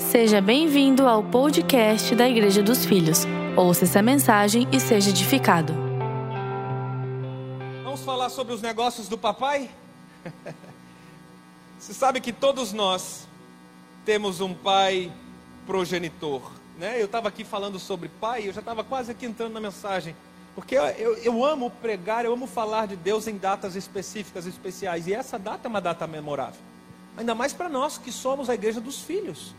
Seja bem-vindo ao podcast da Igreja dos Filhos. Ouça essa mensagem e seja edificado. Vamos falar sobre os negócios do papai? Você sabe que todos nós temos um pai progenitor, né? Eu estava aqui falando sobre pai, eu já estava quase aqui entrando na mensagem, porque eu, eu, eu amo pregar, eu amo falar de Deus em datas específicas, especiais, e essa data é uma data memorável, ainda mais para nós que somos a igreja dos filhos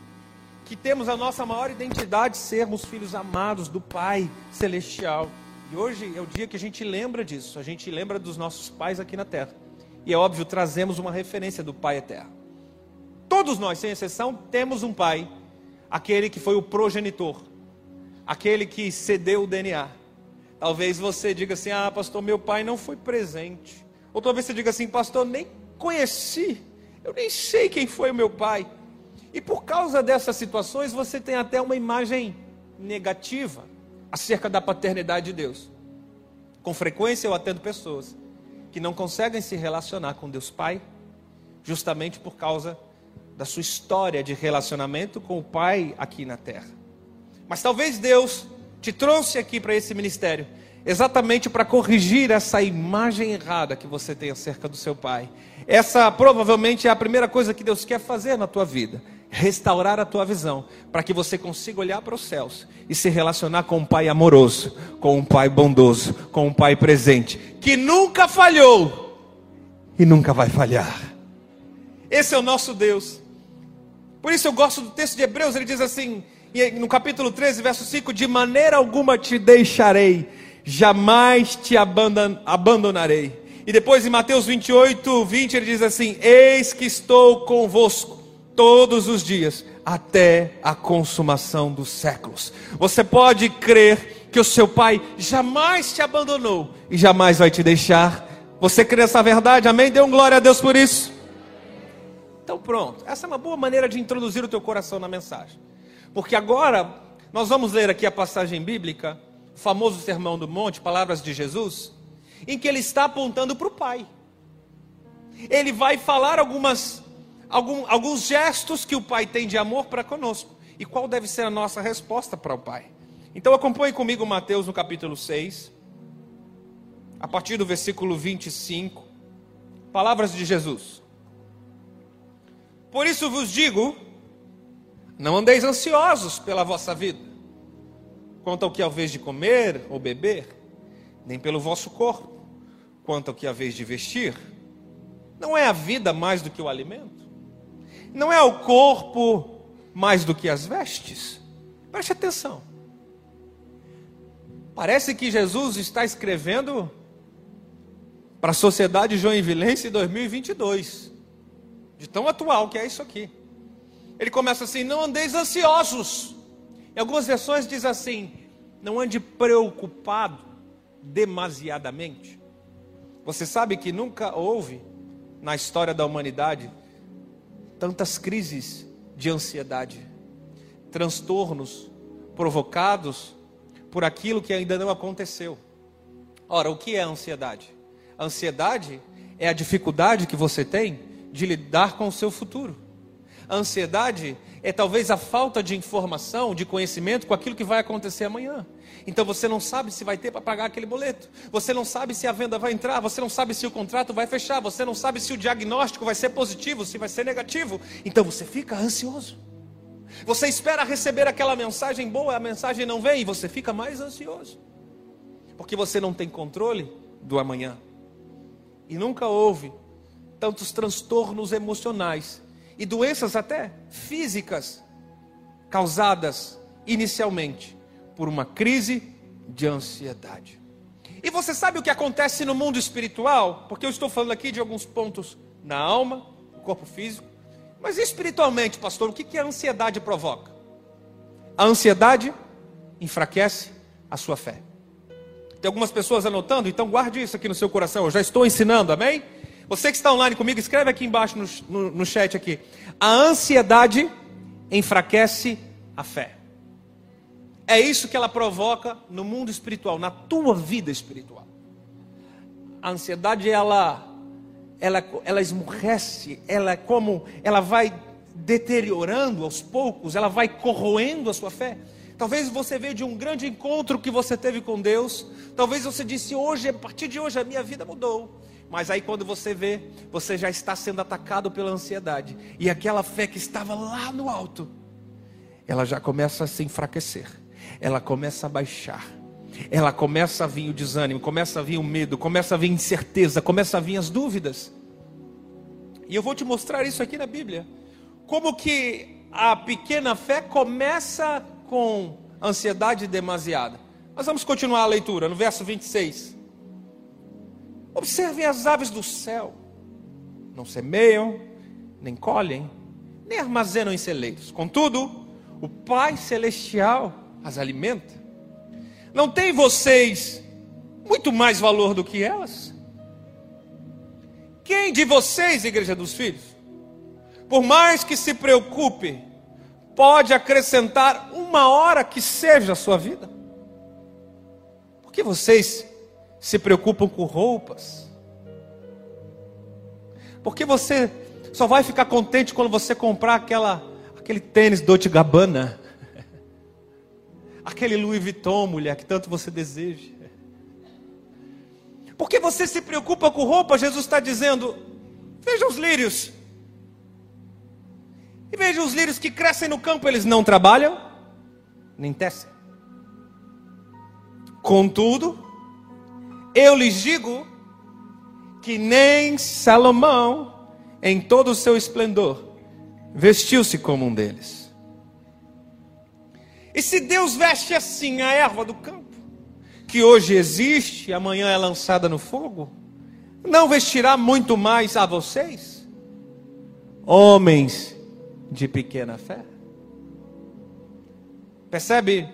que temos a nossa maior identidade sermos filhos amados do Pai Celestial. E hoje é o dia que a gente lembra disso, a gente lembra dos nossos pais aqui na terra. E é óbvio, trazemos uma referência do Pai eterno. Todos nós, sem exceção, temos um Pai, aquele que foi o progenitor, aquele que cedeu o DNA. Talvez você diga assim: ah, pastor, meu pai não foi presente. Ou talvez você diga assim: pastor, nem conheci, eu nem sei quem foi o meu pai. E por causa dessas situações, você tem até uma imagem negativa acerca da paternidade de Deus. Com frequência eu atendo pessoas que não conseguem se relacionar com Deus Pai, justamente por causa da sua história de relacionamento com o Pai aqui na terra. Mas talvez Deus te trouxe aqui para esse ministério exatamente para corrigir essa imagem errada que você tem acerca do seu pai. Essa provavelmente é a primeira coisa que Deus quer fazer na tua vida restaurar a tua visão, para que você consiga olhar para os céus e se relacionar com um Pai amoroso, com um Pai bondoso, com um Pai presente, que nunca falhou e nunca vai falhar. Esse é o nosso Deus. Por isso eu gosto do texto de Hebreus, ele diz assim, no capítulo 13, verso 5: De maneira alguma te deixarei, jamais te abandonarei. E depois em Mateus 28, 20, ele diz assim: Eis que estou convosco todos os dias, até a consumação dos séculos. Você pode crer que o seu pai jamais te abandonou e jamais vai te deixar. Você crê nessa verdade? Amém? Dê um glória a Deus por isso. Então pronto, essa é uma boa maneira de introduzir o teu coração na mensagem. Porque agora nós vamos ler aqui a passagem bíblica, o famoso Sermão do Monte, palavras de Jesus, em que ele está apontando para o Pai. Ele vai falar algumas algum, alguns gestos que o Pai tem de amor para conosco. E qual deve ser a nossa resposta para o Pai? Então acompanhe comigo Mateus no capítulo 6, a partir do versículo 25. Palavras de Jesus. Por isso vos digo: não andeis ansiosos pela vossa vida, quanto ao que haveis de comer ou beber, nem pelo vosso corpo, quanto ao que haveis de vestir. Não é a vida mais do que o alimento? Não é o corpo mais do que as vestes? Preste atenção. Parece que Jesus está escrevendo para a sociedade joinvilense 2022. De tão atual que é isso aqui. Ele começa assim: Não andeis ansiosos. Em algumas versões diz assim: Não ande preocupado demasiadamente. Você sabe que nunca houve na história da humanidade tantas crises de ansiedade, transtornos provocados por aquilo que ainda não aconteceu. Ora, o que é a ansiedade? Ansiedade é a dificuldade que você tem de lidar com o seu futuro. A ansiedade é talvez a falta de informação, de conhecimento com aquilo que vai acontecer amanhã. Então você não sabe se vai ter para pagar aquele boleto. Você não sabe se a venda vai entrar, você não sabe se o contrato vai fechar, você não sabe se o diagnóstico vai ser positivo, se vai ser negativo. Então você fica ansioso. Você espera receber aquela mensagem boa, a mensagem não vem e você fica mais ansioso. Porque você não tem controle do amanhã. E nunca houve tantos transtornos emocionais e doenças até físicas causadas inicialmente por uma crise de ansiedade. E você sabe o que acontece no mundo espiritual? Porque eu estou falando aqui de alguns pontos na alma, no corpo físico, mas espiritualmente, pastor, o que, que a ansiedade provoca? A ansiedade enfraquece a sua fé. Tem algumas pessoas anotando, então guarde isso aqui no seu coração. Eu já estou ensinando, amém? Você que está online comigo, escreve aqui embaixo no, no, no chat aqui. A ansiedade enfraquece a fé. É isso que ela provoca no mundo espiritual, na tua vida espiritual. A ansiedade ela ela ela esmurrece, ela é como ela vai deteriorando aos poucos, ela vai corroendo a sua fé. Talvez você veja de um grande encontro que você teve com Deus. Talvez você disse hoje, a partir de hoje a minha vida mudou. Mas aí quando você vê, você já está sendo atacado pela ansiedade. E aquela fé que estava lá no alto, ela já começa a se enfraquecer. Ela começa a baixar. Ela começa a vir o desânimo, começa a vir o medo, começa a vir a incerteza, começa a vir as dúvidas. E eu vou te mostrar isso aqui na Bíblia. Como que a pequena fé começa com ansiedade demasiada. Mas vamos continuar a leitura, no verso 26. Observem as aves do céu. Não semeiam, nem colhem, nem armazenam em celeiros. Contudo, o Pai Celestial as alimenta. Não tem vocês muito mais valor do que elas? Quem de vocês, Igreja dos Filhos, por mais que se preocupe, pode acrescentar uma hora que seja a sua vida? Por que vocês se preocupam com roupas? Porque você só vai ficar contente quando você comprar aquela, aquele tênis Dolce Gabbana, aquele Louis Vuitton, mulher, que tanto você deseja. Porque você se preocupa com roupa, Jesus está dizendo: veja os lírios, e veja os lírios que crescem no campo, eles não trabalham, nem tecem. Contudo, eu lhes digo que nem Salomão, em todo o seu esplendor, vestiu-se como um deles. E se Deus veste assim a erva do campo, que hoje existe amanhã é lançada no fogo, não vestirá muito mais a vocês, homens de pequena fé. Percebe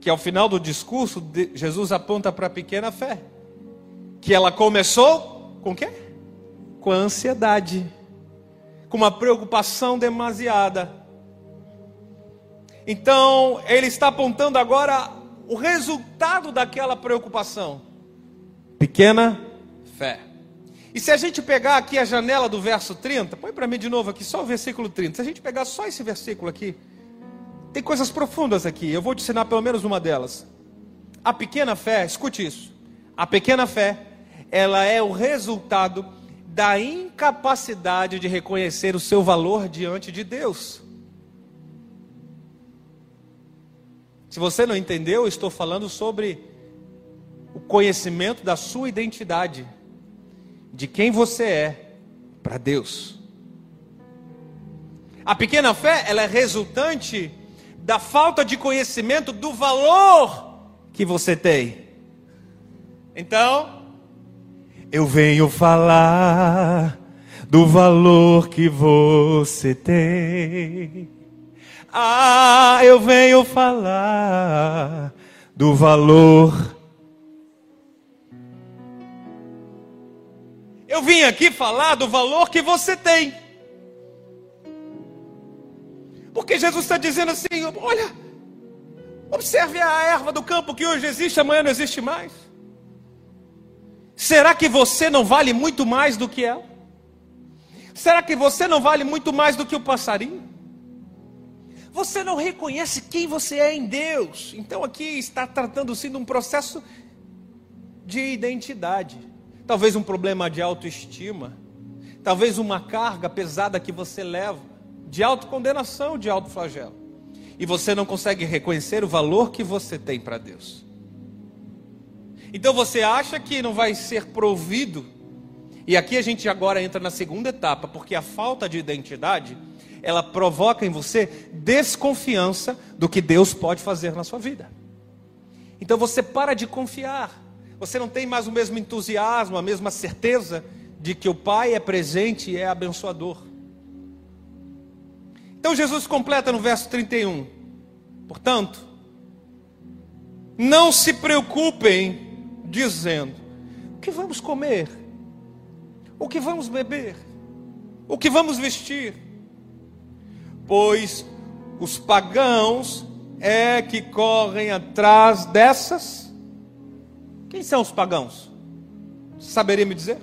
que ao final do discurso, Jesus aponta para a pequena fé. Que ela começou com o quê? Com a ansiedade, com uma preocupação demasiada. Então, ele está apontando agora o resultado daquela preocupação. Pequena fé. E se a gente pegar aqui a janela do verso 30, põe para mim de novo aqui, só o versículo 30. Se a gente pegar só esse versículo aqui, tem coisas profundas aqui. Eu vou te ensinar pelo menos uma delas. A pequena fé, escute isso. A pequena fé, ela é o resultado da incapacidade de reconhecer o seu valor diante de Deus. Se você não entendeu, eu estou falando sobre o conhecimento da sua identidade de quem você é para Deus. A pequena fé, ela é resultante da falta de conhecimento do valor que você tem. Então, eu venho falar do valor que você tem. Ah, eu venho falar do valor Eu vim aqui falar do valor que você tem. Porque Jesus está dizendo assim: olha, observe a erva do campo que hoje existe, amanhã não existe mais. Será que você não vale muito mais do que ela? Será que você não vale muito mais do que o passarinho? Você não reconhece quem você é em Deus. Então aqui está tratando-se de um processo de identidade talvez um problema de autoestima, talvez uma carga pesada que você leva, de autocondenação, de autoflagelo. E você não consegue reconhecer o valor que você tem para Deus. Então você acha que não vai ser provido. E aqui a gente agora entra na segunda etapa, porque a falta de identidade, ela provoca em você desconfiança do que Deus pode fazer na sua vida. Então você para de confiar você não tem mais o mesmo entusiasmo, a mesma certeza de que o Pai é presente e é abençoador. Então Jesus completa no verso 31. Portanto, não se preocupem dizendo: o que vamos comer? O que vamos beber? O que vamos vestir? Pois os pagãos é que correm atrás dessas quem são os pagãos? Saberia me dizer?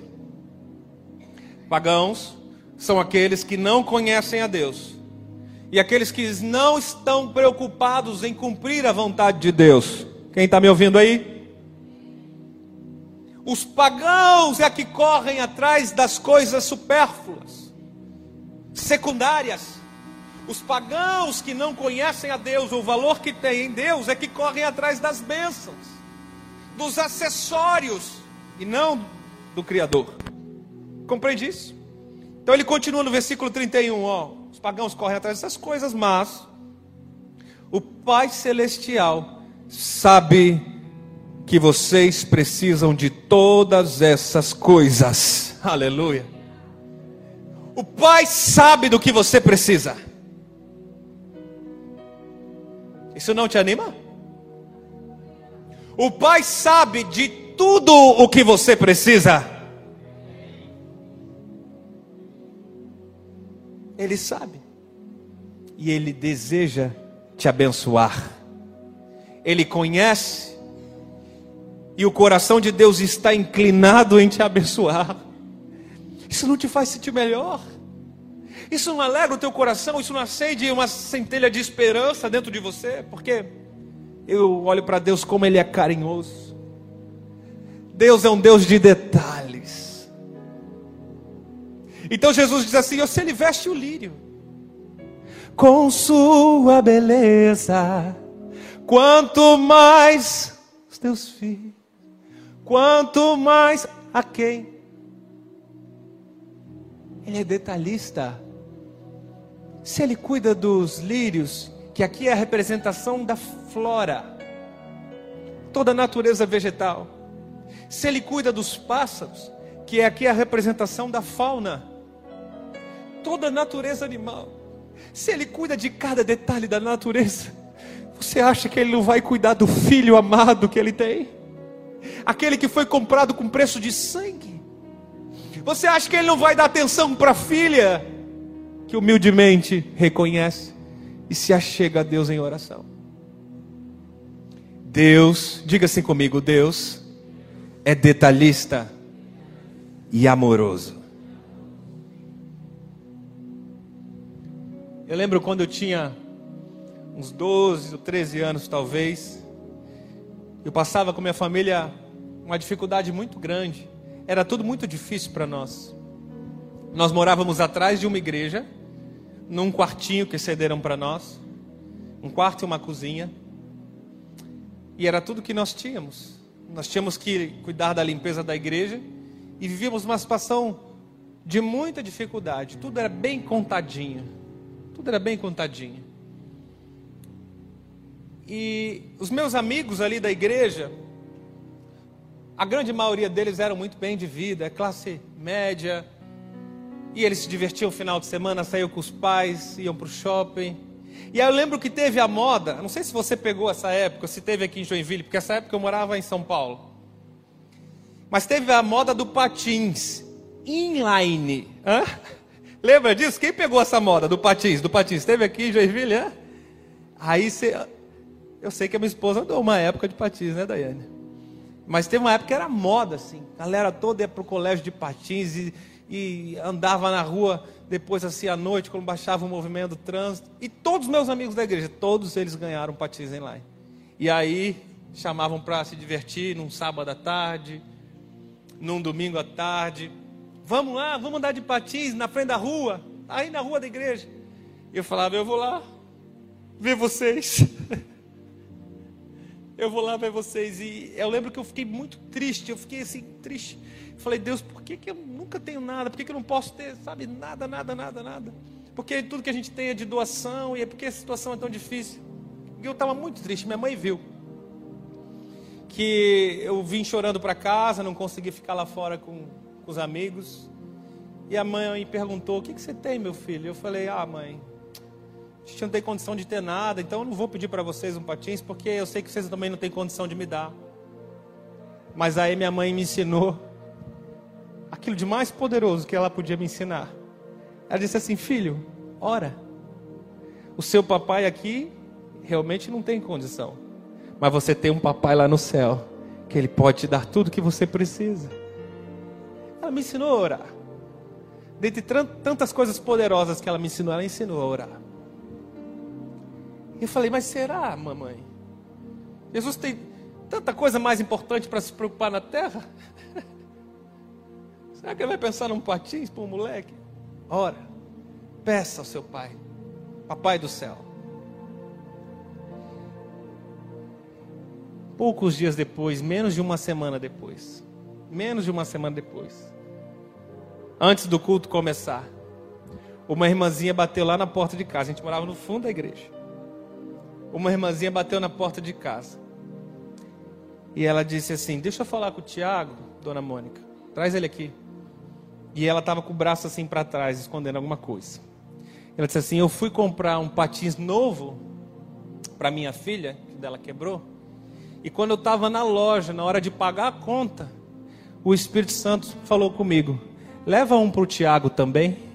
Pagãos são aqueles que não conhecem a Deus e aqueles que não estão preocupados em cumprir a vontade de Deus. Quem está me ouvindo aí? Os pagãos é que correm atrás das coisas supérfluas, secundárias. Os pagãos que não conhecem a Deus, o valor que tem em Deus, é que correm atrás das bênçãos, dos acessórios, e não do Criador. Compreende isso? Então ele continua no versículo 31, ó. Os pagãos correm atrás dessas coisas, mas o Pai Celestial sabe que vocês precisam de todas essas coisas. Aleluia. O Pai sabe do que você precisa. Isso não te anima? O Pai sabe de tudo o que você precisa. Ele sabe. E Ele deseja te abençoar. Ele conhece. E o coração de Deus está inclinado em te abençoar. Isso não te faz sentir melhor? Isso não alegra o teu coração? Isso não acende uma centelha de esperança dentro de você? Porque eu olho para Deus como Ele é carinhoso. Deus é um Deus de detalhes. Então Jesus diz assim: se ele veste o lírio com sua beleza, quanto mais os teus filhos, quanto mais a quem? Ele é detalhista. Se ele cuida dos lírios, que aqui é a representação da flora, toda a natureza vegetal. Se ele cuida dos pássaros, que é aqui a representação da fauna, toda a natureza animal. Se ele cuida de cada detalhe da natureza, você acha que ele não vai cuidar do filho amado que ele tem? Aquele que foi comprado com preço de sangue? Você acha que ele não vai dar atenção para a filha que humildemente reconhece e se achega a Deus em oração? Deus, diga assim comigo: Deus é detalhista e amoroso. Eu lembro quando eu tinha uns 12 ou 13 anos, talvez. Eu passava com minha família uma dificuldade muito grande. Era tudo muito difícil para nós. Nós morávamos atrás de uma igreja, num quartinho que cederam para nós, um quarto e uma cozinha. E era tudo que nós tínhamos. Nós tínhamos que cuidar da limpeza da igreja e vivíamos uma situação de muita dificuldade. Tudo era bem contadinho. Tudo era bem contadinho. E os meus amigos ali da igreja, a grande maioria deles eram muito bem de vida, é classe média. E eles se divertiam no final de semana, saíam com os pais, iam para o shopping. E aí eu lembro que teve a moda, não sei se você pegou essa época, se teve aqui em Joinville, porque essa época eu morava em São Paulo. Mas teve a moda do patins inline. Hã? Lembra disso? Quem pegou essa moda do patins? Do patins? Esteve aqui em Joinville, é? Aí você. Eu sei que a minha esposa andou uma época de patins, né, Daiane? Mas teve uma época que era moda, assim. A galera toda ia para o colégio de patins e, e, andava na rua depois, assim, à noite, quando baixava o movimento do trânsito. E todos os meus amigos da igreja, todos eles ganharam patins em lá. E aí chamavam para se divertir num sábado à tarde, num domingo à tarde. Vamos lá, vamos andar de patins na frente da rua, aí na rua da igreja. Eu falava, eu vou lá ver vocês. eu vou lá ver vocês. E eu lembro que eu fiquei muito triste, eu fiquei assim, triste. Falei, Deus, por que, que eu nunca tenho nada? Por que, que eu não posso ter, sabe, nada, nada, nada, nada? Porque tudo que a gente tem é de doação e é porque a situação é tão difícil. E eu estava muito triste, minha mãe viu. Que eu vim chorando para casa, não consegui ficar lá fora com com os amigos. E a mãe perguntou: O que, que você tem, meu filho? Eu falei: Ah, mãe, a gente não tem condição de ter nada, então eu não vou pedir para vocês um patins, porque eu sei que vocês também não têm condição de me dar. Mas aí minha mãe me ensinou aquilo de mais poderoso que ela podia me ensinar. Ela disse assim: Filho, ora. O seu papai aqui realmente não tem condição. Mas você tem um papai lá no céu, que ele pode te dar tudo que você precisa. Ela me ensinou a orar. Dentre tantas coisas poderosas que ela me ensinou, ela ensinou a orar. E eu falei, mas será, mamãe? Jesus tem tanta coisa mais importante para se preocupar na terra? Será que ele vai pensar num patins para um moleque? Ora, peça ao seu pai, papai do céu. Poucos dias depois, menos de uma semana depois, menos de uma semana depois, antes do culto começar, uma irmãzinha bateu lá na porta de casa. A gente morava no fundo da igreja. Uma irmãzinha bateu na porta de casa. E ela disse assim: Deixa eu falar com o Tiago, dona Mônica. Traz ele aqui. E ela estava com o braço assim para trás, escondendo alguma coisa. Ela disse assim: Eu fui comprar um patins novo para minha filha, que dela quebrou. E quando eu estava na loja, na hora de pagar a conta, o Espírito Santo falou comigo: Leva um para o Tiago também.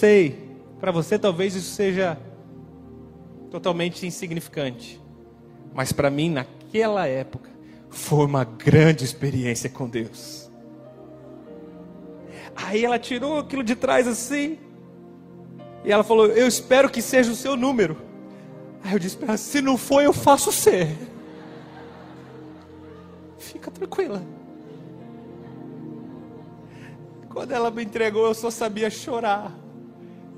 Sei, para você talvez isso seja totalmente insignificante, mas para mim, naquela época, foi uma grande experiência com Deus. Aí ela tirou aquilo de trás assim, e ela falou: Eu espero que seja o seu número. Aí eu disse para ela: Se não for, eu faço ser. Fica tranquila. Quando ela me entregou, eu só sabia chorar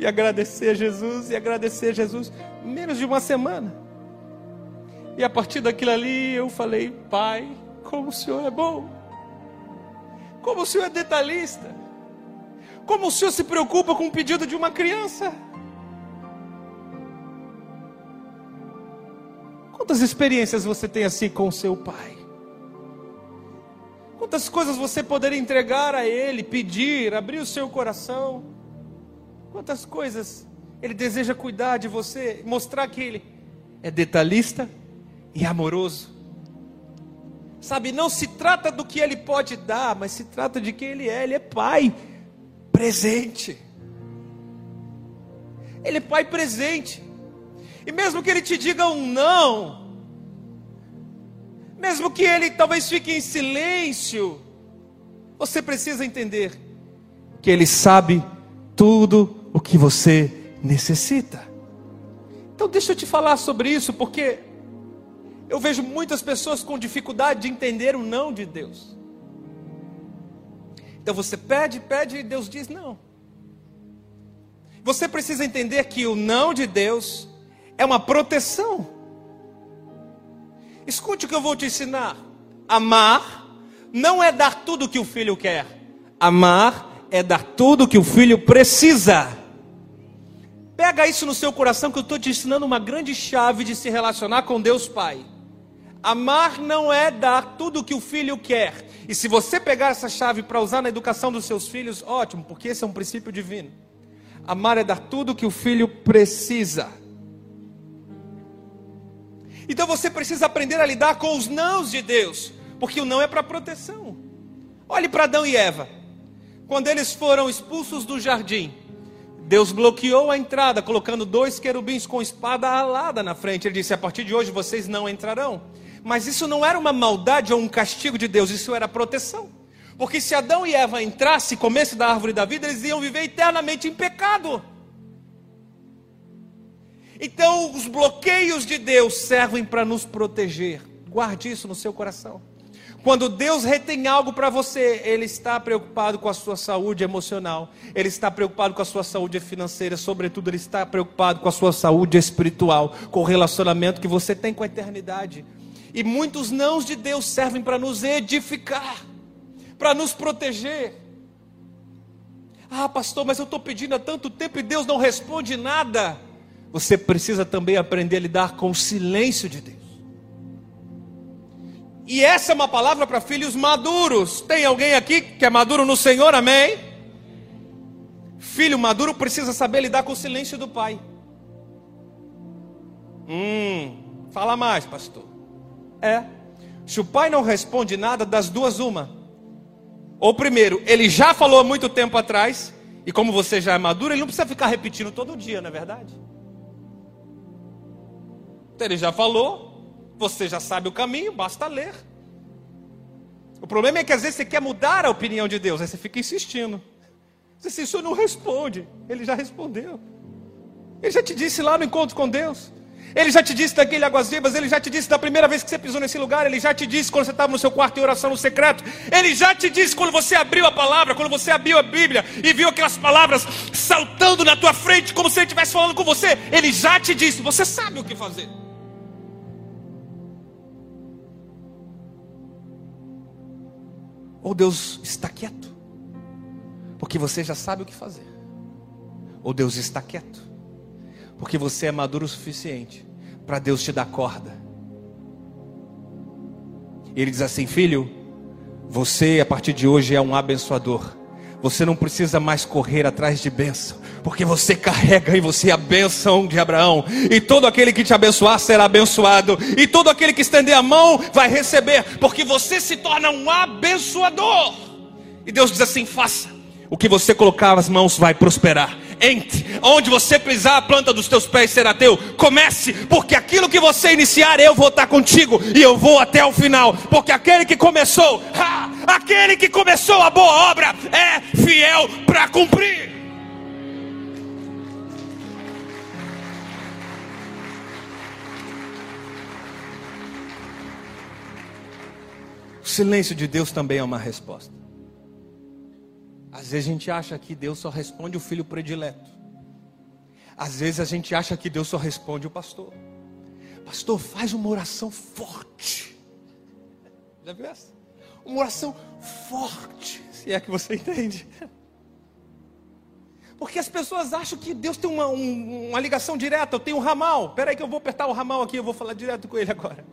e agradecer a Jesus e agradecer a Jesus. Menos de uma semana. E a partir daquilo ali eu falei: Pai, como o Senhor é bom, como o Senhor é detalhista, como o Senhor se preocupa com o pedido de uma criança. Quantas experiências você tem assim com o seu pai? Quantas coisas você poderia entregar a ele, pedir, abrir o seu coração? Quantas coisas ele deseja cuidar de você, mostrar que ele é detalhista e amoroso. Sabe, não se trata do que ele pode dar, mas se trata de quem ele é. Ele é pai presente. Ele é pai presente. E mesmo que ele te diga um não, mesmo que ele talvez fique em silêncio, você precisa entender que ele sabe tudo o que você necessita. Então, deixa eu te falar sobre isso, porque eu vejo muitas pessoas com dificuldade de entender o não de Deus. Então você pede, pede e Deus diz não. Você precisa entender que o não de Deus é uma proteção. Escute o que eu vou te ensinar. Amar não é dar tudo o que o filho quer. Amar é dar tudo o que o filho precisa. Pega isso no seu coração que eu estou te ensinando uma grande chave de se relacionar com Deus Pai. Amar não é dar tudo o que o filho quer. E se você pegar essa chave para usar na educação dos seus filhos, ótimo, porque esse é um princípio divino. Amar é dar tudo o que o filho precisa. Então você precisa aprender a lidar com os nãos de Deus, porque o não é para proteção. Olhe para Adão e Eva. Quando eles foram expulsos do jardim, Deus bloqueou a entrada, colocando dois querubins com espada alada na frente. Ele disse: A partir de hoje vocês não entrarão. Mas isso não era uma maldade ou um castigo de Deus, isso era proteção. Porque se Adão e Eva entrassem e comessem da árvore da vida, eles iam viver eternamente em pecado. Então, os bloqueios de Deus servem para nos proteger. Guarde isso no seu coração. Quando Deus retém algo para você, Ele está preocupado com a sua saúde emocional, Ele está preocupado com a sua saúde financeira, sobretudo, Ele está preocupado com a sua saúde espiritual, com o relacionamento que você tem com a eternidade. E muitos nãos de Deus servem para nos edificar, para nos proteger. Ah, pastor, mas eu estou pedindo há tanto tempo e Deus não responde nada. Você precisa também aprender a lidar com o silêncio de Deus. E essa é uma palavra para filhos maduros. Tem alguém aqui que é maduro no Senhor? Amém? Filho maduro precisa saber lidar com o silêncio do pai. Hum, fala mais, pastor. É. Se o pai não responde nada, das duas, uma. Ou primeiro, ele já falou há muito tempo atrás, e como você já é maduro, ele não precisa ficar repetindo todo dia, não é verdade? Então ele já falou, você já sabe o caminho, basta ler. O problema é que às vezes você quer mudar a opinião de Deus, aí você fica insistindo. Diz assim, o senhor não responde. Ele já respondeu. Ele já te disse lá no encontro com Deus. Ele já te disse daquele Águas Vivas, ele já te disse da primeira vez que você pisou nesse lugar, ele já te disse quando você estava no seu quarto em oração no secreto, ele já te disse quando você abriu a palavra, quando você abriu a Bíblia e viu aquelas palavras saltando na tua frente, como se ele estivesse falando com você, ele já te disse, você sabe o que fazer. Ou Deus está quieto, porque você já sabe o que fazer, ou Deus está quieto porque você é maduro o suficiente para Deus te dar corda. Ele diz assim: Filho, você a partir de hoje é um abençoador. Você não precisa mais correr atrás de bênção, porque você carrega em você a bênção de Abraão. E todo aquele que te abençoar será abençoado, e todo aquele que estender a mão vai receber, porque você se torna um abençoador. E Deus diz assim: faça, o que você colocar as mãos vai prosperar entre. Onde você pisar, a planta dos teus pés será teu. Comece, porque aquilo que você iniciar, eu vou estar contigo e eu vou até o final. Porque aquele que começou, ha, aquele que começou a boa obra é fiel para cumprir. O silêncio de Deus também é uma resposta. Às vezes a gente acha que Deus só responde o filho predileto. Às vezes a gente acha que Deus só responde o pastor. Pastor, faz uma oração forte. Já viu essa? Uma oração forte, se é que você entende. Porque as pessoas acham que Deus tem uma, um, uma ligação direta. Eu tenho um ramal. Espera aí que eu vou apertar o ramal aqui. Eu vou falar direto com ele agora.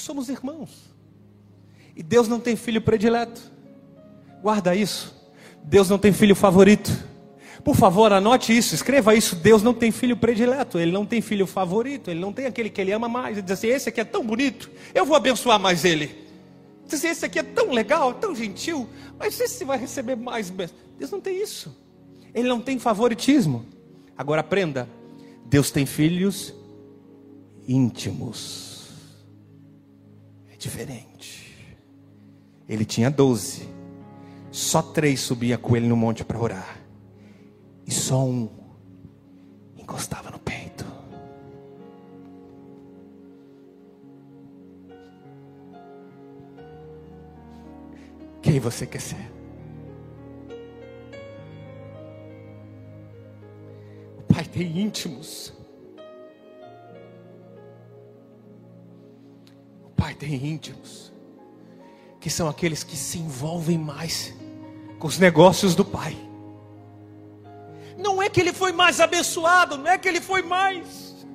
Nós somos irmãos. E Deus não tem filho predileto. Guarda isso. Deus não tem filho favorito. Por favor, anote isso, escreva isso. Deus não tem filho predileto, ele não tem filho favorito, ele não tem aquele que ele ama mais. Ele diz assim: esse aqui é tão bonito, eu vou abençoar mais ele. Diz assim: esse aqui é tão legal, tão gentil, mas esse vai receber mais. Deus não tem isso. Ele não tem favoritismo. Agora aprenda: Deus tem filhos íntimos. Diferente. Ele tinha doze. Só três subia com ele no monte para orar. E só um encostava no peito. Quem você quer ser? O pai tem íntimos. Pai tem íntimos que são aqueles que se envolvem mais com os negócios do Pai. Não é que ele foi mais abençoado, não é que ele foi mais.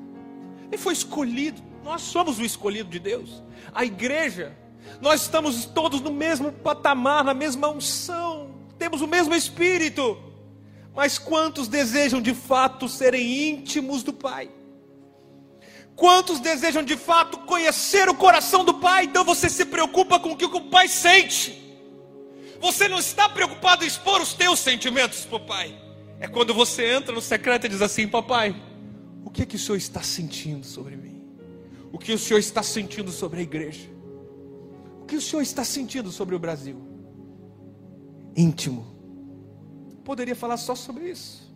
Ele foi escolhido. Nós somos o escolhido de Deus. A igreja, nós estamos todos no mesmo patamar, na mesma unção, temos o mesmo espírito. Mas quantos desejam de fato serem íntimos do Pai? Quantos desejam de fato conhecer o coração do Pai? Então você se preocupa com o que o Pai sente. Você não está preocupado em expor os teus sentimentos para o Pai. É quando você entra no secreto e diz assim: Papai, o que, é que o Senhor está sentindo sobre mim? O que o Senhor está sentindo sobre a igreja? O que o Senhor está sentindo sobre o Brasil? Íntimo. Poderia falar só sobre isso.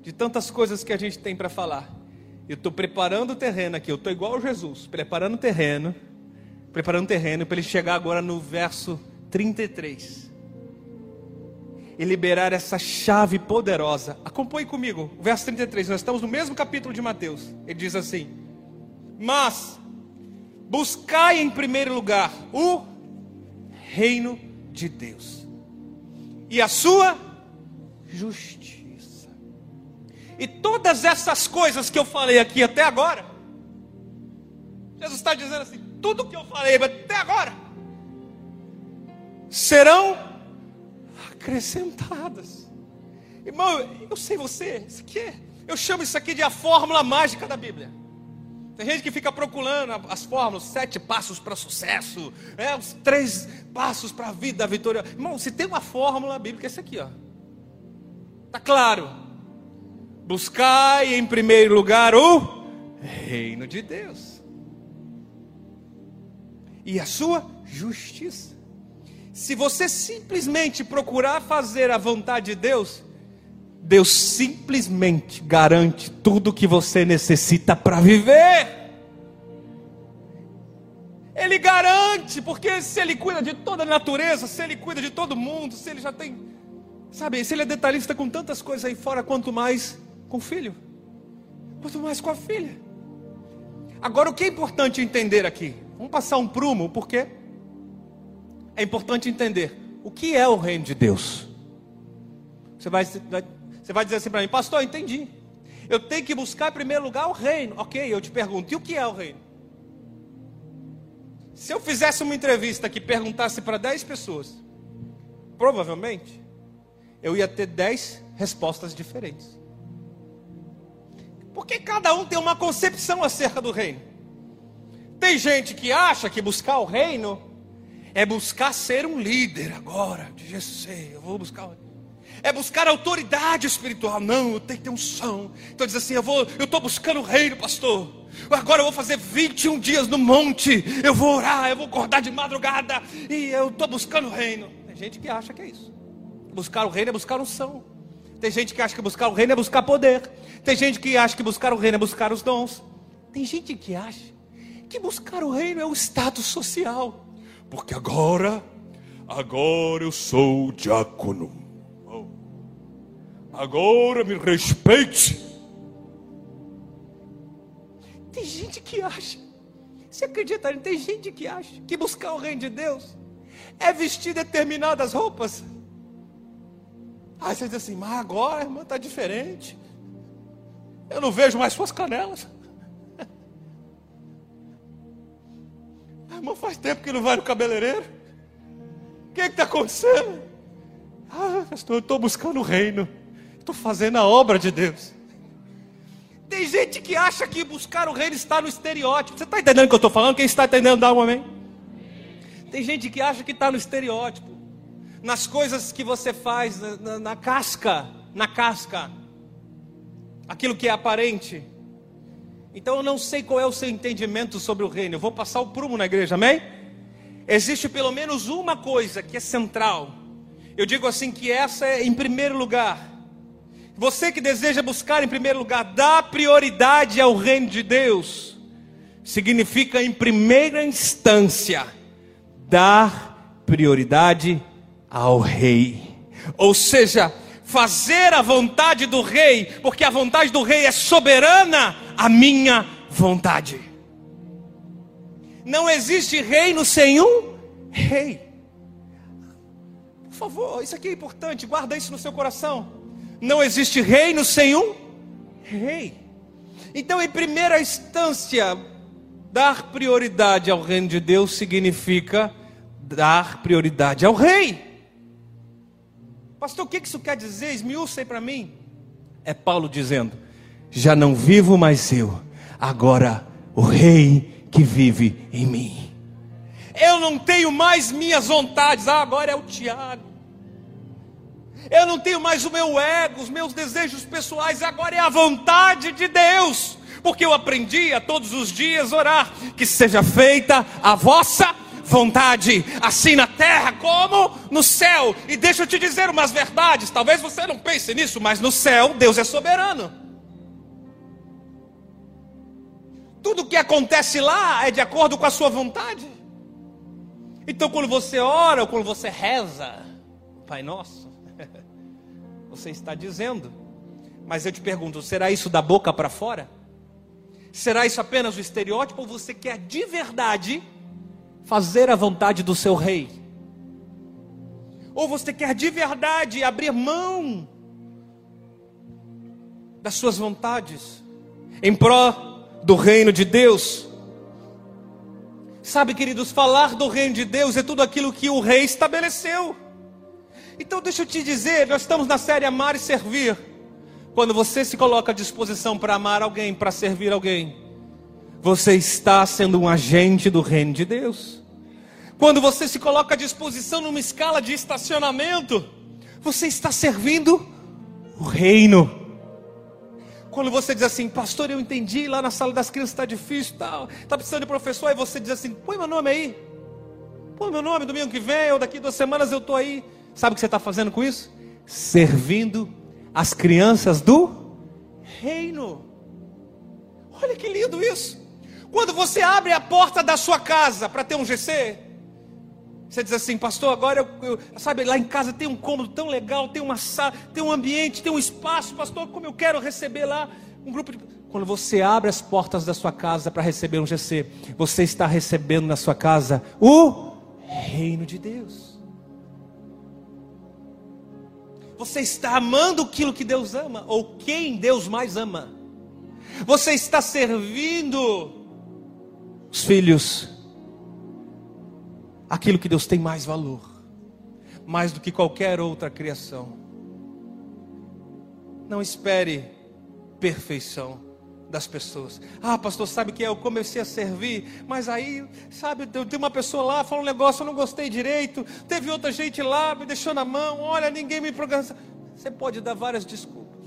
De tantas coisas que a gente tem para falar. Eu estou preparando o terreno aqui, eu estou igual Jesus, preparando o terreno, preparando o terreno para ele chegar agora no verso 33 e liberar essa chave poderosa. Acompanhe comigo, o verso 33, nós estamos no mesmo capítulo de Mateus. Ele diz assim: Mas buscai em primeiro lugar o reino de Deus e a sua justiça e todas essas coisas que eu falei aqui até agora, Jesus está dizendo assim: tudo que eu falei até agora serão acrescentadas. Irmão, eu sei você, isso aqui é, eu chamo isso aqui de a fórmula mágica da Bíblia. Tem gente que fica procurando as fórmulas, sete passos para sucesso, é, os três passos para a vida, a vitória. Irmão, se tem uma fórmula bíblica, é essa aqui, ó. Tá claro. Buscai em primeiro lugar o reino de Deus e a sua justiça. Se você simplesmente procurar fazer a vontade de Deus, Deus simplesmente garante tudo que você necessita para viver. Ele garante, porque se Ele cuida de toda a natureza, se Ele cuida de todo mundo, se Ele já tem, sabe, se Ele é detalhista com tantas coisas aí fora, quanto mais com o filho, quanto mais com a filha. Agora, o que é importante entender aqui? Vamos passar um prumo, porque é importante entender o que é o reino de Deus. Você vai, você vai dizer assim para mim, pastor, entendi. Eu tenho que buscar em primeiro lugar o reino. Ok, eu te pergunto, e o que é o reino? Se eu fizesse uma entrevista que perguntasse para 10 pessoas, provavelmente eu ia ter 10 respostas diferentes. Porque cada um tem uma concepção acerca do reino. Tem gente que acha que buscar o reino é buscar ser um líder agora, de GC, eu vou buscar é buscar autoridade espiritual. Não, eu tenho que ter um som. Então diz assim: eu vou, eu estou buscando o reino, pastor. Agora eu vou fazer 21 dias no monte. Eu vou orar, eu vou acordar de madrugada. E eu estou buscando o reino. Tem gente que acha que é isso. Buscar o reino é buscar um som. Tem gente que acha que buscar o reino é buscar poder. Tem gente que acha que buscar o reino é buscar os dons. Tem gente que acha que buscar o reino é o status social. Porque agora, agora eu sou diácono. Agora me respeite. Tem gente que acha, você acredita? Tem gente que acha que buscar o reino de Deus é vestir determinadas roupas. Aí você diz assim, mas agora, irmã, está diferente. Eu não vejo mais suas canelas. A irmã faz tempo que não vai no cabeleireiro. O que está acontecendo? Ah, pastor, eu estou buscando o reino. Estou fazendo a obra de Deus. Tem gente que acha que buscar o reino está no estereótipo. Você está entendendo o que eu estou falando? Quem está entendendo, dá um amém. Tem gente que acha que está no estereótipo, nas coisas que você faz, na, na, casca, na casca, aquilo que é aparente. Então eu não sei qual é o seu entendimento sobre o reino. Eu vou passar o prumo na igreja, amém? Existe pelo menos uma coisa que é central. Eu digo assim que essa é em primeiro lugar. Você que deseja buscar em primeiro lugar, dar prioridade ao reino de Deus, significa em primeira instância dar prioridade ao rei. Ou seja, fazer a vontade do rei, porque a vontade do rei é soberana a minha vontade. Não existe reino sem um rei. Por favor, isso aqui é importante, guarda isso no seu coração. Não existe reino sem um rei. Então, em primeira instância, dar prioridade ao reino de Deus significa dar prioridade ao rei. Pastor, o que isso quer dizer? Esmiúça aí para mim. É Paulo dizendo: Já não vivo mais eu, agora o rei que vive em mim. Eu não tenho mais minhas vontades, ah, agora é o Tiago. Eu não tenho mais o meu ego, os meus desejos pessoais, agora é a vontade de Deus. Porque eu aprendi a todos os dias orar que seja feita a vossa vontade, assim na terra como no céu. E deixa eu te dizer umas verdades, talvez você não pense nisso, mas no céu Deus é soberano. Tudo que acontece lá é de acordo com a sua vontade. Então, quando você ora ou quando você reza, Pai Nosso, você está dizendo. Mas eu te pergunto: será isso da boca para fora? Será isso apenas o estereótipo ou você quer de verdade fazer a vontade do seu rei? Ou você quer de verdade abrir mão das suas vontades em pró do reino de Deus? Sabe, queridos, falar do reino de Deus é tudo aquilo que o rei estabeleceu. Então deixa eu te dizer, nós estamos na série Amar e Servir. Quando você se coloca à disposição para amar alguém, para servir alguém, você está sendo um agente do reino de Deus. Quando você se coloca à disposição numa escala de estacionamento, você está servindo o reino. Quando você diz assim, pastor, eu entendi, lá na sala das crianças está difícil, está tá precisando de professor, aí você diz assim, põe meu nome aí. Pô, meu nome, domingo que vem, ou daqui duas semanas eu estou aí. Sabe o que você está fazendo com isso? Servindo as crianças do reino. Olha que lindo isso. Quando você abre a porta da sua casa para ter um GC, você diz assim, pastor, agora eu, eu, sabe, lá em casa tem um cômodo tão legal, tem uma sala, tem um ambiente, tem um espaço, pastor, como eu quero receber lá um grupo de. Quando você abre as portas da sua casa para receber um GC, você está recebendo na sua casa o reino de Deus. Você está amando aquilo que Deus ama, ou quem Deus mais ama. Você está servindo os filhos, aquilo que Deus tem mais valor, mais do que qualquer outra criação. Não espere perfeição das pessoas. Ah, pastor, sabe que eu comecei a servir, mas aí, sabe, tem uma pessoa lá, falou um negócio, eu não gostei direito. Teve outra gente lá, me deixou na mão. Olha, ninguém me programa. Você pode dar várias desculpas.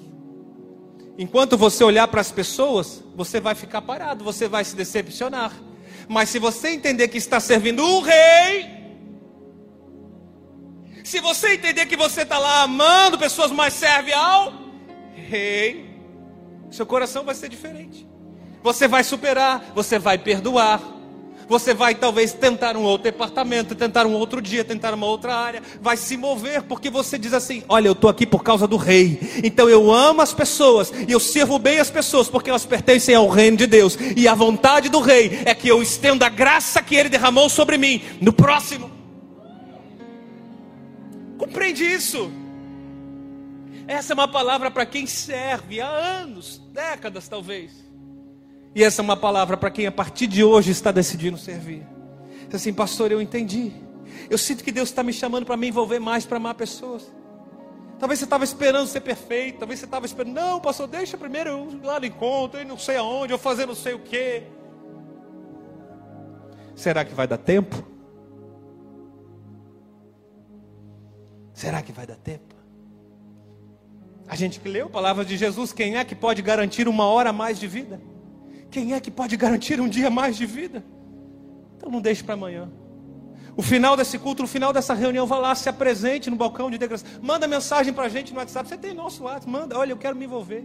Enquanto você olhar para as pessoas, você vai ficar parado, você vai se decepcionar. Mas se você entender que está servindo o rei, se você entender que você está lá amando pessoas, mas serve ao rei, seu coração vai ser diferente. Você vai superar, você vai perdoar. Você vai talvez tentar um outro departamento, tentar um outro dia, tentar uma outra área, vai se mover porque você diz assim: "Olha, eu estou aqui por causa do rei. Então eu amo as pessoas e eu sirvo bem as pessoas porque elas pertencem ao reino de Deus. E a vontade do rei é que eu estenda a graça que ele derramou sobre mim no próximo." Compreende isso? Essa é uma palavra para quem serve há anos, décadas talvez. E essa é uma palavra para quem a partir de hoje está decidindo servir. Diz assim, pastor, eu entendi. Eu sinto que Deus está me chamando para me envolver mais para amar pessoas. Talvez você estava esperando ser perfeito, talvez você estava esperando, não, pastor, deixa primeiro eu ir lá no encontro, eu não sei aonde, eu fazer não sei o quê. Será que vai dar tempo? Será que vai dar tempo? A gente que leu a palavra de Jesus, quem é que pode garantir uma hora a mais de vida? Quem é que pode garantir um dia mais de vida? Então não deixe para amanhã. O final desse culto, o final dessa reunião, vá lá, se apresente no balcão de degradação. Manda mensagem para a gente no WhatsApp. Você tem nosso WhatsApp, manda, olha, eu quero me envolver.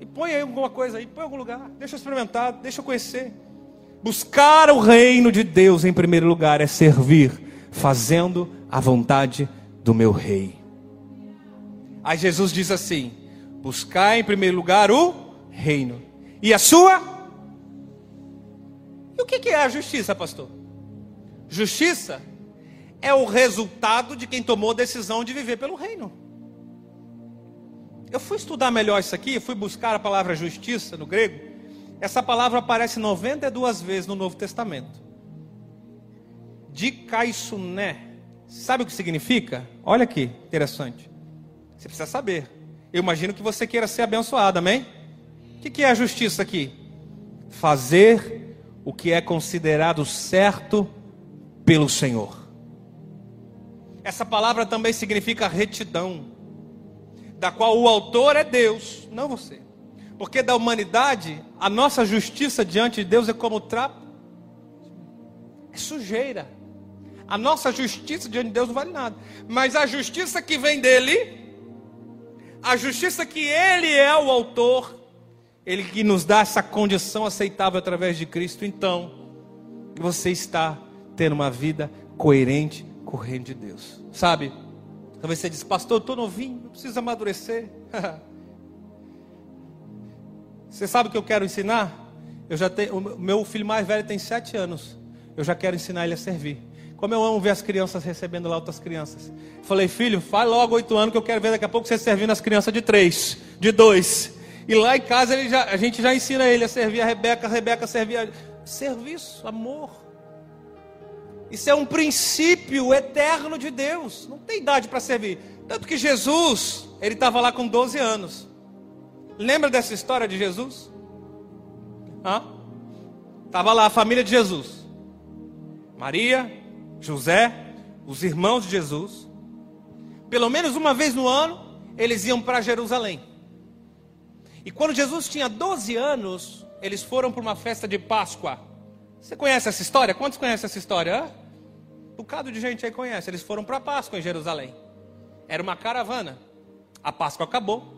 E põe aí alguma coisa aí, põe algum lugar. Deixa eu experimentar, deixa eu conhecer. Buscar o reino de Deus em primeiro lugar é servir, fazendo a vontade do meu rei. Aí Jesus diz assim: buscar em primeiro lugar o reino. E a sua? E o que é a justiça, pastor? Justiça é o resultado de quem tomou a decisão de viver pelo reino. Eu fui estudar melhor isso aqui, fui buscar a palavra justiça no grego. Essa palavra aparece 92 vezes no Novo Testamento. Dikaisuné. Sabe o que significa? Olha aqui, interessante. Você precisa saber. Eu imagino que você queira ser abençoado, amém? O que é a justiça aqui? Fazer o que é considerado certo pelo Senhor. Essa palavra também significa retidão, da qual o autor é Deus, não você. Porque da humanidade, a nossa justiça diante de Deus é como trapo, é sujeira. A nossa justiça diante de Deus não vale nada. Mas a justiça que vem dele a justiça que Ele é o autor, Ele que nos dá essa condição aceitável através de Cristo, então você está tendo uma vida coerente com o reino de Deus. Sabe? Talvez você diz, pastor, eu estou novinho, eu preciso amadurecer. você sabe o que eu quero ensinar? Eu já tenho, o meu filho mais velho tem sete anos. Eu já quero ensinar ele a servir. Como eu amo ver as crianças recebendo lá outras crianças. Falei, filho, faz logo oito anos que eu quero ver daqui a pouco você servindo as crianças de três, de dois. E lá em casa ele já, a gente já ensina ele a servir a Rebeca, a Rebeca servir a... Serviço, amor. Isso é um princípio eterno de Deus. Não tem idade para servir. Tanto que Jesus, ele estava lá com 12 anos. Lembra dessa história de Jesus? Estava lá a família de Jesus. Maria, José, os irmãos de Jesus, pelo menos uma vez no ano, eles iam para Jerusalém. E quando Jesus tinha 12 anos, eles foram para uma festa de Páscoa. Você conhece essa história? Quantos conhecem essa história? Um bocado de gente aí conhece. Eles foram para a Páscoa em Jerusalém. Era uma caravana. A Páscoa acabou.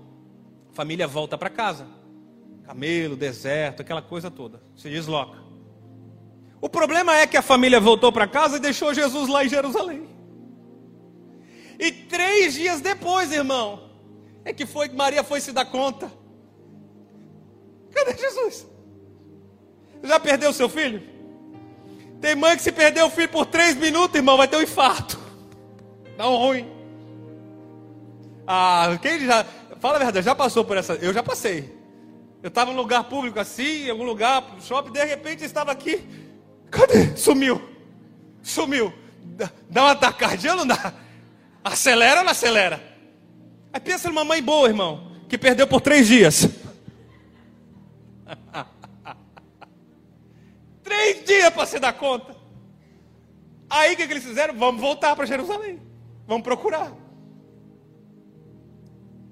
A família volta para casa. Camelo, deserto, aquela coisa toda. Se desloca. O problema é que a família voltou para casa e deixou Jesus lá em Jerusalém. E três dias depois, irmão, é que foi que Maria foi se dar conta. Cadê Jesus? Já perdeu seu filho? Tem mãe que se perdeu o filho por três minutos, irmão, vai ter um infarto. Dá um ruim. Ah, quem já. Fala a verdade, já passou por essa. Eu já passei. Eu estava em lugar público assim, em algum lugar, shopping, de repente estava aqui. Cadê? Sumiu. Sumiu. Dá um ataque cardíaco, não dá? Acelera ou não acelera? Aí pensa numa mãe boa, irmão, que perdeu por três dias. três dias para se dar conta. Aí o que, que eles fizeram? Vamos voltar para Jerusalém. Vamos procurar.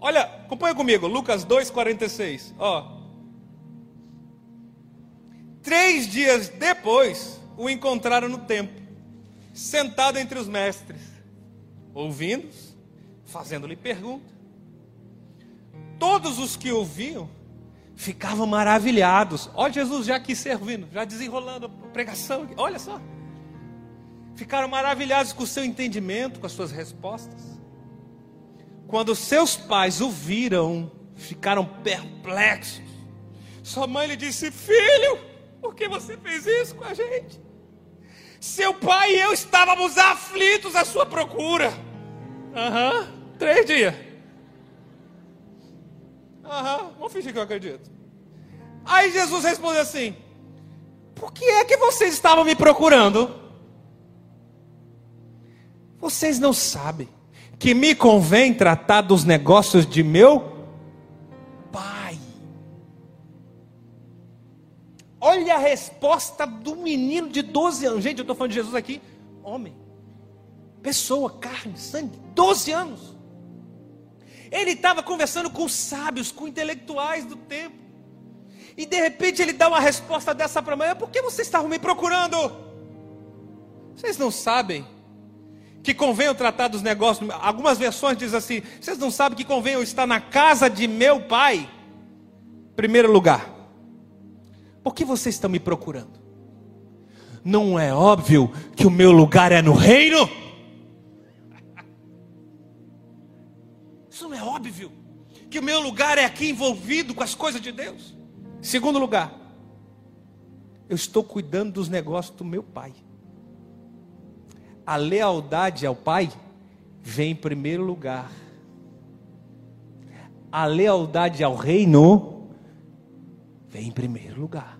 Olha, acompanha comigo, Lucas 2,46. Ó. Três dias depois, o encontraram no templo, sentado entre os mestres, ouvindo-os, fazendo-lhe pergunta. Todos os que ouviam ficavam maravilhados. Olha Jesus já aqui servindo, já desenrolando a pregação. Olha só. Ficaram maravilhados com o seu entendimento, com as suas respostas. Quando seus pais o viram, ficaram perplexos. Sua mãe lhe disse: Filho, por que você fez isso com a gente? Seu pai e eu estávamos aflitos à sua procura. Aham, uhum. três dias. Aham, vamos fingir que eu acredito. Aí Jesus respondeu assim: Por que é que vocês estavam me procurando? Vocês não sabem que me convém tratar dos negócios de meu Olha a resposta do menino de 12 anos. Gente, eu estou falando de Jesus aqui. Homem, pessoa, carne, sangue, 12 anos. Ele estava conversando com sábios, com intelectuais do tempo. E de repente ele dá uma resposta dessa para mãe: Por que vocês estavam me procurando? Vocês não sabem que convém eu tratar dos negócios. Algumas versões dizem assim: Vocês não sabem que convém eu estar na casa de meu pai? Primeiro lugar. Por que vocês estão me procurando? Não é óbvio que o meu lugar é no reino? Meu lugar é aqui envolvido com as coisas de Deus? Segundo lugar, eu estou cuidando dos negócios do meu pai. A lealdade ao pai vem em primeiro lugar. A lealdade ao reino vem em primeiro lugar.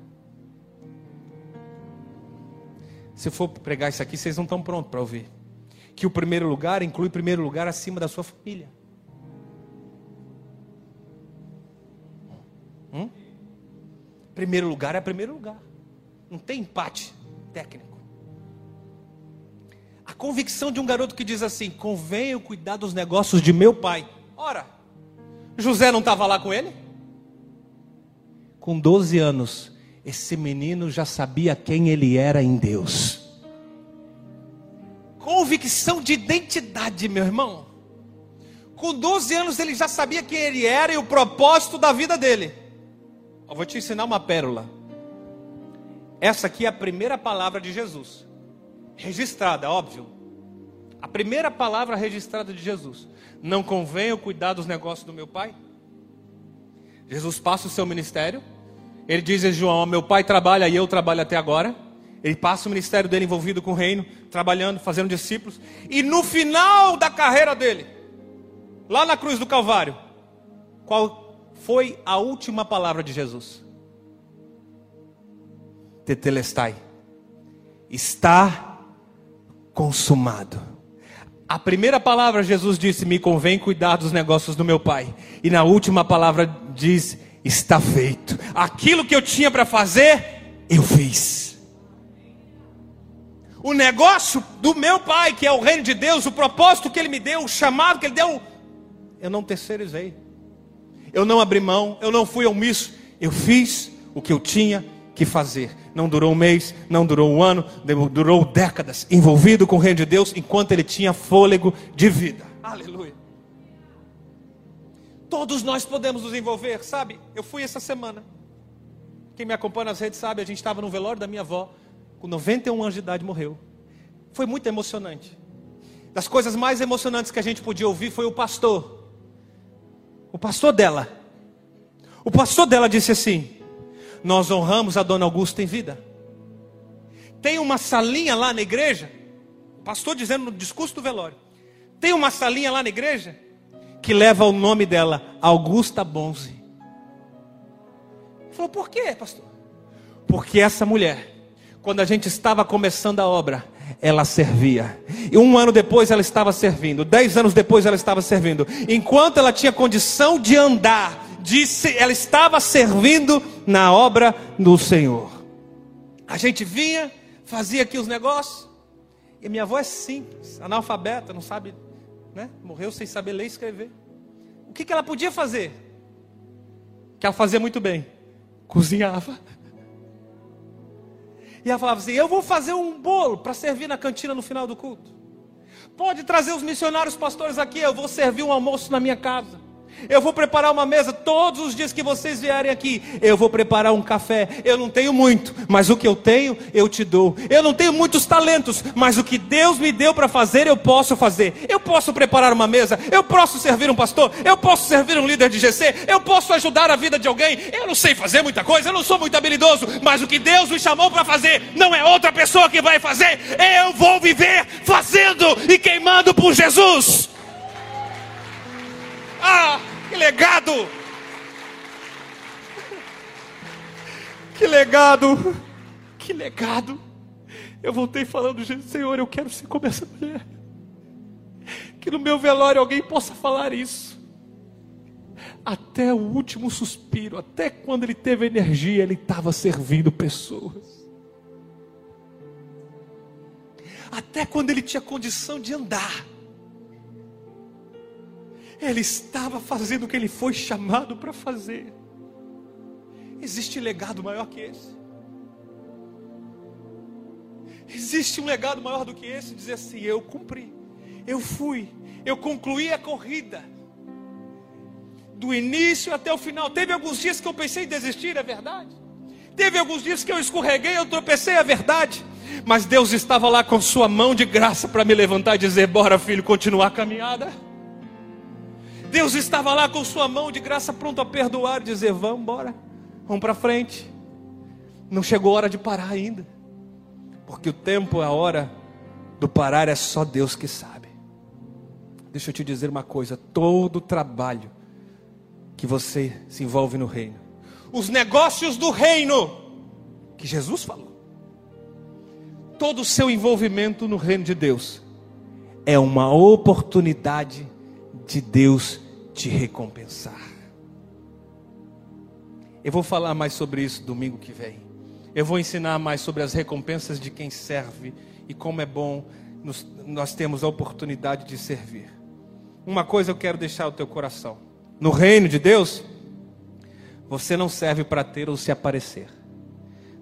Se for pregar isso aqui, vocês não estão prontos para ouvir. Que o primeiro lugar inclui primeiro lugar acima da sua família. Primeiro lugar é primeiro lugar. Não tem empate técnico. A convicção de um garoto que diz assim: convém eu cuidar dos negócios de meu pai. Ora, José não estava lá com ele? com 12 anos, esse menino já sabia quem ele era em Deus. Convicção de identidade, meu irmão. Com 12 anos ele já sabia quem ele era e o propósito da vida dele. Eu vou te ensinar uma pérola. Essa aqui é a primeira palavra de Jesus. Registrada, óbvio. A primeira palavra registrada de Jesus. Não convém eu cuidar dos negócios do meu pai? Jesus passa o seu ministério ele diz a João: Meu pai trabalha e eu trabalho até agora. Ele passa o ministério dele envolvido com o reino, trabalhando, fazendo discípulos. E no final da carreira dele, lá na cruz do Calvário, qual foi a última palavra de Jesus? Tetelestai. Está consumado. A primeira palavra Jesus disse: Me convém cuidar dos negócios do meu pai. E na última palavra diz: está feito. Aquilo que eu tinha para fazer, eu fiz. O negócio do meu pai, que é o reino de Deus, o propósito que ele me deu, o chamado que ele deu, eu não terceirizei. Eu não abri mão, eu não fui omisso, eu fiz o que eu tinha que fazer. Não durou um mês, não durou um ano, durou décadas, envolvido com o reino de Deus, enquanto ele tinha fôlego de vida. Aleluia. Todos nós podemos nos envolver, sabe? Eu fui essa semana. Quem me acompanha nas redes sabe, a gente estava no velório da minha avó, com 91 anos de idade, morreu. Foi muito emocionante. Das coisas mais emocionantes que a gente podia ouvir foi o pastor. O pastor dela. O pastor dela disse assim: nós honramos a dona Augusta em vida. Tem uma salinha lá na igreja, o pastor dizendo no discurso do velório, tem uma salinha lá na igreja que leva o nome dela, Augusta Bonzi. Ele falou, por quê, pastor? Porque essa mulher, quando a gente estava começando a obra, ela servia. E um ano depois ela estava servindo. Dez anos depois ela estava servindo. Enquanto ela tinha condição de andar, disse, ela estava servindo na obra do Senhor. A gente vinha, fazia aqui os negócios, e minha avó é simples, analfabeta, não sabe, né? Morreu sem saber ler e escrever. O que, que ela podia fazer? Que ela fazia muito bem, cozinhava. E ela falava assim: Eu vou fazer um bolo para servir na cantina no final do culto. Pode trazer os missionários pastores aqui, eu vou servir um almoço na minha casa. Eu vou preparar uma mesa todos os dias que vocês vierem aqui. Eu vou preparar um café. Eu não tenho muito, mas o que eu tenho, eu te dou. Eu não tenho muitos talentos, mas o que Deus me deu para fazer, eu posso fazer. Eu posso preparar uma mesa. Eu posso servir um pastor. Eu posso servir um líder de GC. Eu posso ajudar a vida de alguém. Eu não sei fazer muita coisa. Eu não sou muito habilidoso, mas o que Deus me chamou para fazer, não é outra pessoa que vai fazer. Eu vou viver fazendo e queimando por Jesus. Ah, que legado! Que legado! Que legado! Eu voltei falando, Senhor, eu quero ser como essa mulher. Que no meu velório alguém possa falar isso. Até o último suspiro, até quando ele teve energia, ele estava servindo pessoas. Até quando ele tinha condição de andar ele estava fazendo o que ele foi chamado para fazer. Existe legado maior que esse? Existe um legado maior do que esse? Dizer assim: eu cumpri, eu fui, eu concluí a corrida. Do início até o final. Teve alguns dias que eu pensei em desistir, é verdade. Teve alguns dias que eu escorreguei, eu tropecei, é verdade. Mas Deus estava lá com sua mão de graça para me levantar e dizer: bora, filho, continuar a caminhada. Deus estava lá com sua mão de graça pronto a perdoar e dizer: Vamos embora, vamos para frente. Não chegou a hora de parar ainda, porque o tempo, a hora do parar é só Deus que sabe. Deixa eu te dizer uma coisa: todo trabalho que você se envolve no reino, os negócios do reino, que Jesus falou, todo o seu envolvimento no reino de Deus, é uma oportunidade de Deus te recompensar. Eu vou falar mais sobre isso domingo que vem. Eu vou ensinar mais sobre as recompensas de quem serve e como é bom nos, nós temos a oportunidade de servir. Uma coisa eu quero deixar o teu coração: no reino de Deus, você não serve para ter ou se aparecer.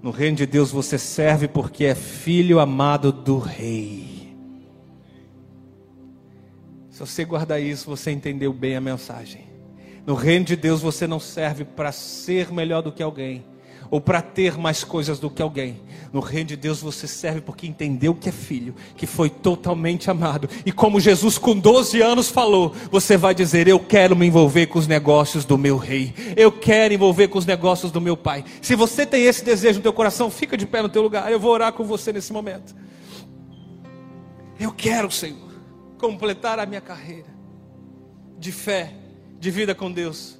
No reino de Deus você serve porque é filho amado do Rei. Se você guardar isso, você entendeu bem a mensagem. No reino de Deus você não serve para ser melhor do que alguém ou para ter mais coisas do que alguém. No reino de Deus você serve porque entendeu que é filho, que foi totalmente amado. E como Jesus com 12 anos falou, você vai dizer: Eu quero me envolver com os negócios do meu rei. Eu quero envolver com os negócios do meu pai. Se você tem esse desejo no teu coração, fica de pé no teu lugar. Eu vou orar com você nesse momento. Eu quero, Senhor completar a minha carreira de fé, de vida com Deus.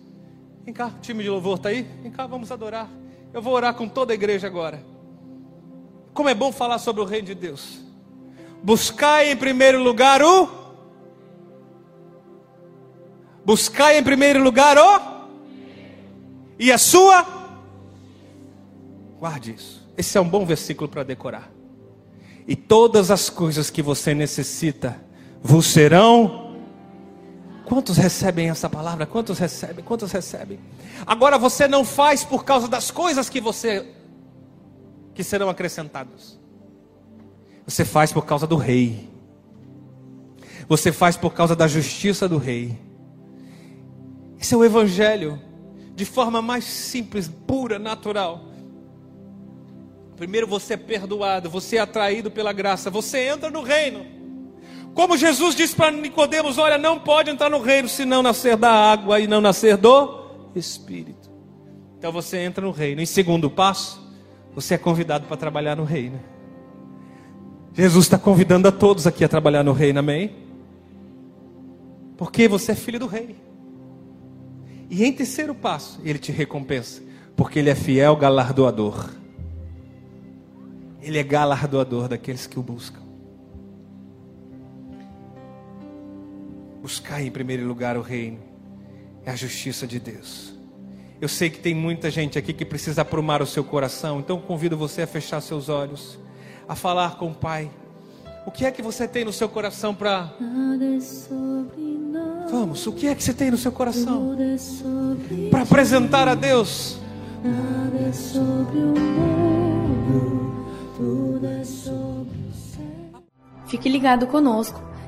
Vem cá, time de louvor está aí? Vem cá, vamos adorar. Eu vou orar com toda a igreja agora. Como é bom falar sobre o reino de Deus. Buscai em primeiro lugar o. Buscai em primeiro lugar o. E a sua. Guarde isso. Esse é um bom versículo para decorar. E todas as coisas que você necessita vos serão. Quantos recebem essa palavra? Quantos recebem? Quantos recebem? Agora você não faz por causa das coisas que você que serão acrescentados. Você faz por causa do rei. Você faz por causa da justiça do rei. Esse é o evangelho de forma mais simples, pura, natural. Primeiro você é perdoado, você é atraído pela graça, você entra no reino. Como Jesus disse para Nicodemos, olha, não pode entrar no reino se não nascer da água e não nascer do Espírito. Então você entra no reino. Em segundo passo, você é convidado para trabalhar no reino. Jesus está convidando a todos aqui a trabalhar no reino, amém? Porque você é filho do rei. E em terceiro passo, ele te recompensa, porque ele é fiel galardoador. Ele é galardoador daqueles que o buscam. Buscar em primeiro lugar o reino é a justiça de Deus. Eu sei que tem muita gente aqui que precisa aprumar o seu coração, então convido você a fechar seus olhos, a falar com o Pai. O que é que você tem no seu coração para Vamos, o que é que você tem no seu coração? Para apresentar a Deus. Fique ligado conosco.